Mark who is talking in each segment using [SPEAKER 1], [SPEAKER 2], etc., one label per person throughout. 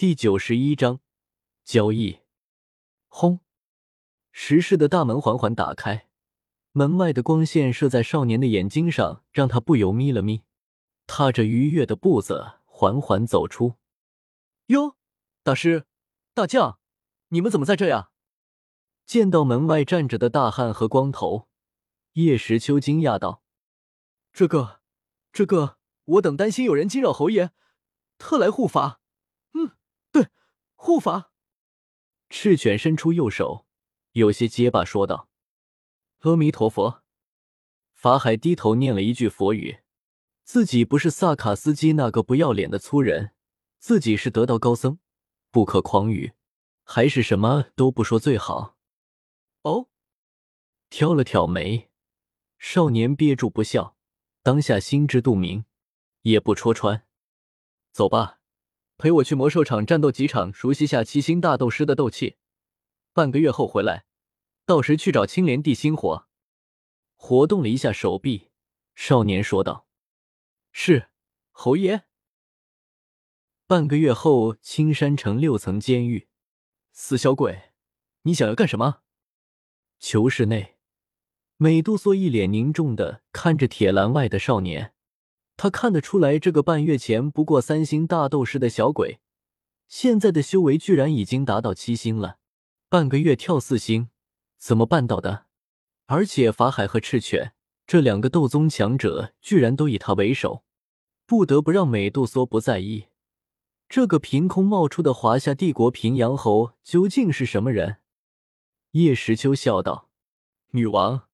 [SPEAKER 1] 第九十一章交易。轰！石室的大门缓缓打开，门外的光线射在少年的眼睛上，让他不由眯了眯，踏着愉悦的步子缓缓走出。
[SPEAKER 2] 哟，大师、大将，你们怎么在这呀？
[SPEAKER 1] 见到门外站着的大汉和光头，叶时秋惊讶道：“
[SPEAKER 2] 这个，这个，我等担心有人惊扰侯爷，特来护法。”护法，
[SPEAKER 1] 赤犬伸出右手，有些结巴说道：“阿弥陀佛。”法海低头念了一句佛语。自己不是萨卡斯基那个不要脸的粗人，自己是得道高僧，不可狂语，还是什么都不说最好。
[SPEAKER 2] 哦，
[SPEAKER 1] 挑了挑眉，少年憋住不笑，当下心知肚明，也不戳穿。走吧。陪我去魔兽场战斗几场，熟悉下七星大斗师的斗气。半个月后回来，到时去找青莲地心火。活动了一下手臂，少年说道：“
[SPEAKER 2] 是，侯爷。”
[SPEAKER 1] 半个月后，青山城六层监狱，
[SPEAKER 2] 死小鬼，你想要干什么？
[SPEAKER 1] 囚室内，美杜莎一脸凝重的看着铁栏外的少年。他看得出来，这个半月前不过三星大斗师的小鬼，现在的修为居然已经达到七星了。半个月跳四星，怎么办到的？而且法海和赤犬这两个斗宗强者，居然都以他为首，不得不让美杜莎不在意。这个凭空冒出的华夏帝国平阳侯究竟是什么人？叶时秋笑道：“
[SPEAKER 2] 女王，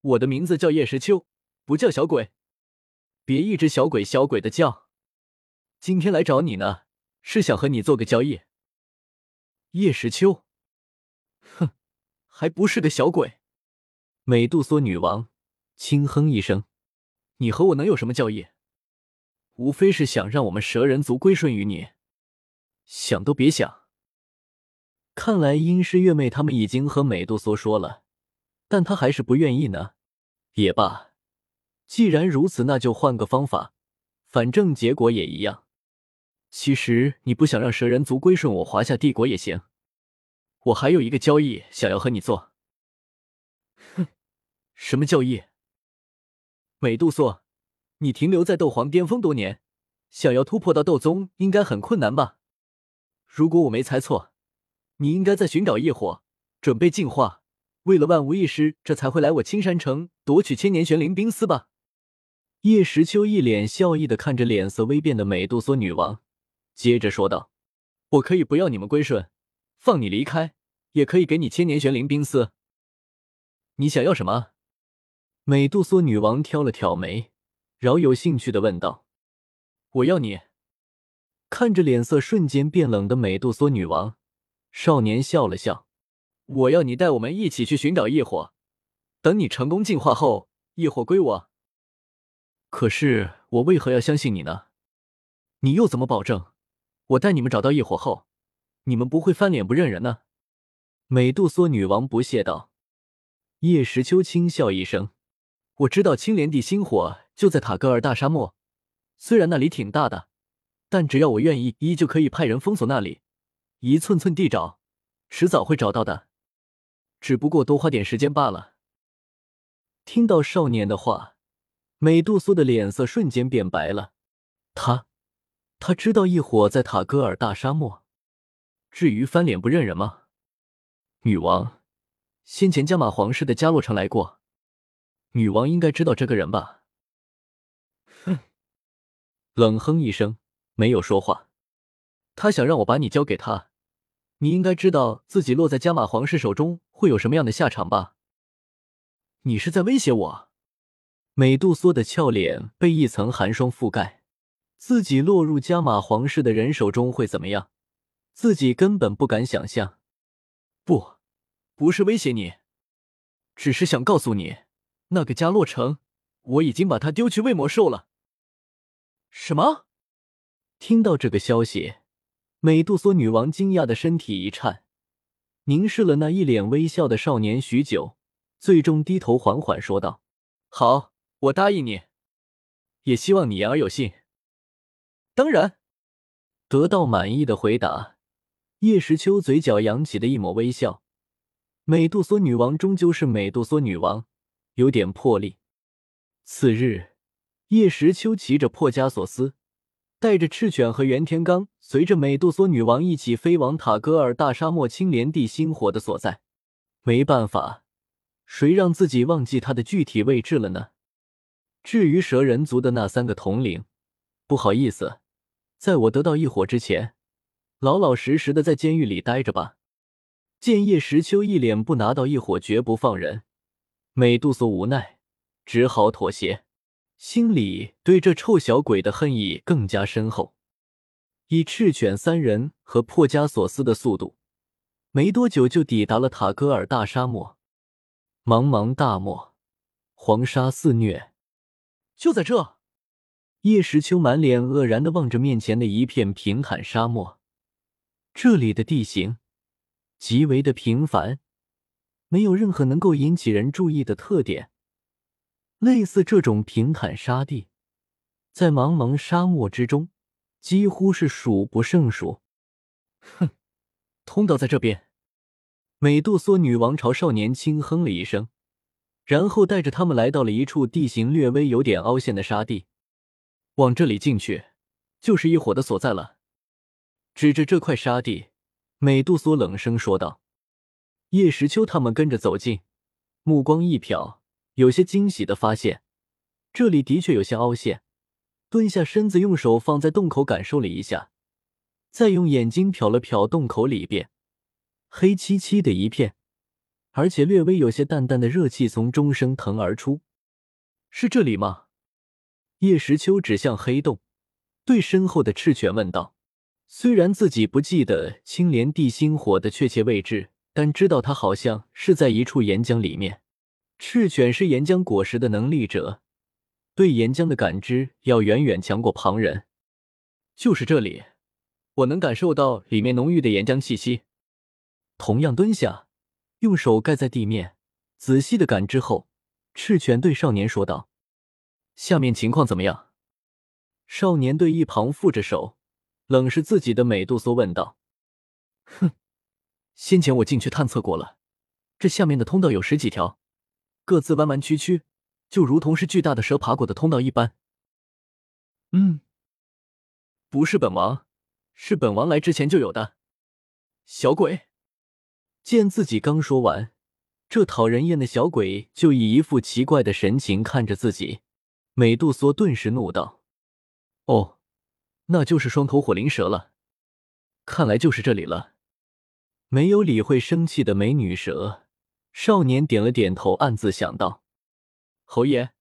[SPEAKER 2] 我的名字叫叶时秋，不叫小鬼。”别一直小鬼小鬼的叫，今天来找你呢，是想和你做个交易。
[SPEAKER 1] 叶时秋，
[SPEAKER 2] 哼，还不是个小鬼。
[SPEAKER 1] 美杜莎女王轻哼一声：“
[SPEAKER 2] 你和我能有什么交易？无非是想让我们蛇人族归顺于你，想都别想。”
[SPEAKER 1] 看来阴师月妹他们已经和美杜莎说了，但她还是不愿意呢。也罢。既然如此，那就换个方法，反正结果也一样。其实你不想让蛇人族归顺我华夏帝国也行。
[SPEAKER 2] 我还有一个交易想要和你做。
[SPEAKER 1] 哼，什么交易？
[SPEAKER 2] 美杜莎，你停留在斗皇巅峰多年，想要突破到斗宗应该很困难吧？如果我没猜错，你应该在寻找异火，准备进化。为了万无一失，这才会来我青山城夺取千年玄灵冰丝吧？
[SPEAKER 1] 叶时秋一脸笑意的看着脸色微变的美杜莎女王，接着说道：“
[SPEAKER 2] 我可以不要你们归顺，放你离开，也可以给你千年玄灵冰丝。你想要什么？”
[SPEAKER 1] 美杜莎女王挑了挑眉，饶有兴趣的问道：“
[SPEAKER 2] 我要你。”
[SPEAKER 1] 看着脸色瞬间变冷的美杜莎女王，少年笑了笑：“
[SPEAKER 2] 我要你带我们一起去寻找异火，等你成功进化后，异火归我。”
[SPEAKER 1] 可是我为何要相信你呢？
[SPEAKER 2] 你又怎么保证我带你们找到异火后，你们不会翻脸不认人呢？
[SPEAKER 1] 美杜莎女王不屑道。叶时秋轻笑一声：“
[SPEAKER 2] 我知道青莲地心火就在塔戈尔大沙漠，虽然那里挺大的，但只要我愿意，依旧可以派人封锁那里，一寸寸地找，迟早会找到的，只不过多花点时间罢了。”
[SPEAKER 1] 听到少年的话。美杜莎的脸色瞬间变白了，他，他知道异火在塔戈尔大沙漠。至于翻脸不认人吗？女王，先前加玛皇室的加洛城来过，女王应该知道这个人吧？
[SPEAKER 2] 哼，
[SPEAKER 1] 冷哼一声，没有说话。
[SPEAKER 2] 他想让我把你交给他，你应该知道自己落在加玛皇室手中会有什么样的下场吧？你是在威胁我？
[SPEAKER 1] 美杜莎的俏脸被一层寒霜覆盖，自己落入加玛皇室的人手中会怎么样？自己根本不敢想象。
[SPEAKER 2] 不，不是威胁你，只是想告诉你，那个加洛城，我已经把他丢去喂魔兽了。
[SPEAKER 1] 什么？听到这个消息，美杜莎女王惊讶的身体一颤，凝视了那一脸微笑的少年许久，最终低头缓缓说道：“
[SPEAKER 2] 好。”我答应你，也希望你言而有信。
[SPEAKER 1] 当然，得到满意的回答，叶时秋嘴角扬起的一抹微笑。美杜莎女王终究是美杜莎女王，有点魄力。次日，叶时秋骑着破加索斯，带着赤犬和袁天罡，随着美杜莎女王一起飞往塔戈尔大沙漠青莲地心火的所在。没办法，谁让自己忘记它的具体位置了呢？至于蛇人族的那三个统领，不好意思，在我得到异火之前，老老实实的在监狱里待着吧。见叶时秋一脸不拿到异火绝不放人，美杜莎无奈，只好妥协，心里对这臭小鬼的恨意更加深厚。以赤犬三人和破加索斯的速度，没多久就抵达了塔戈尔大沙漠。茫茫大漠，黄沙肆虐，就在这，叶时秋满脸愕然的望着面前的一片平坦沙漠，这里的地形。极为的平凡，没有任何能够引起人注意的特点。类似这种平坦沙地，在茫茫沙漠之中，几乎是数不胜数。哼，通道在这边。美杜莎女王朝少年轻哼了一声，然后带着他们来到了一处地形略微有点凹陷的沙地。往这里进去，就是一伙的所在了。指着这块沙地。美杜莎冷声说道：“叶时秋他们跟着走近，目光一瞟，有些惊喜的发现，这里的确有些凹陷。蹲下身子，用手放在洞口感受了一下，再用眼睛瞟了瞟洞口里边，黑漆漆的一片，而且略微有些淡淡的热气从中升腾而出。是这里吗？”叶时秋指向黑洞，对身后的赤犬问道。虽然自己不记得青莲地心火的确切位置，但知道它好像是在一处岩浆里面。赤犬是岩浆果实的能力者，对岩浆的感知要远远强过旁人。就是这里，我能感受到里面浓郁的岩浆气息。同样蹲下，用手盖在地面，仔细的感知后，赤犬对少年说道：“下面情况怎么样？”少年对一旁负着手。冷视自己的美杜莎问道：“哼，先前我进去探测过了，这下面的通道有十几条，各自弯弯曲曲，就如同是巨大的蛇爬过的通道一般。”“嗯，不是本王，是本王来之前就有的。”小鬼见自己刚说完，这讨人厌的小鬼就以一副奇怪的神情看着自己，美杜莎顿时怒道：“哦。”那就是双头火灵蛇了，看来就是这里了。没有理会生气的美女蛇，少年点了点头，暗自想到：侯爷，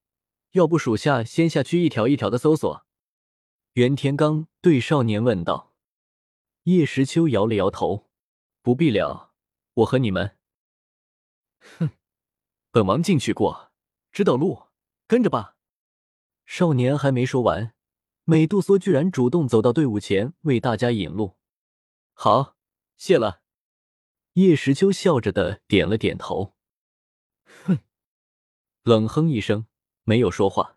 [SPEAKER 1] 要不属下先下去一条一条的搜索？袁天罡对少年问道。叶时秋摇了摇头：不必了，我和你们。哼，本王进去过，知道路，跟着吧。少年还没说完。美杜莎居然主动走到队伍前，为大家引路。好，谢了。叶时秋笑着的点了点头。哼，冷哼一声，没有说话。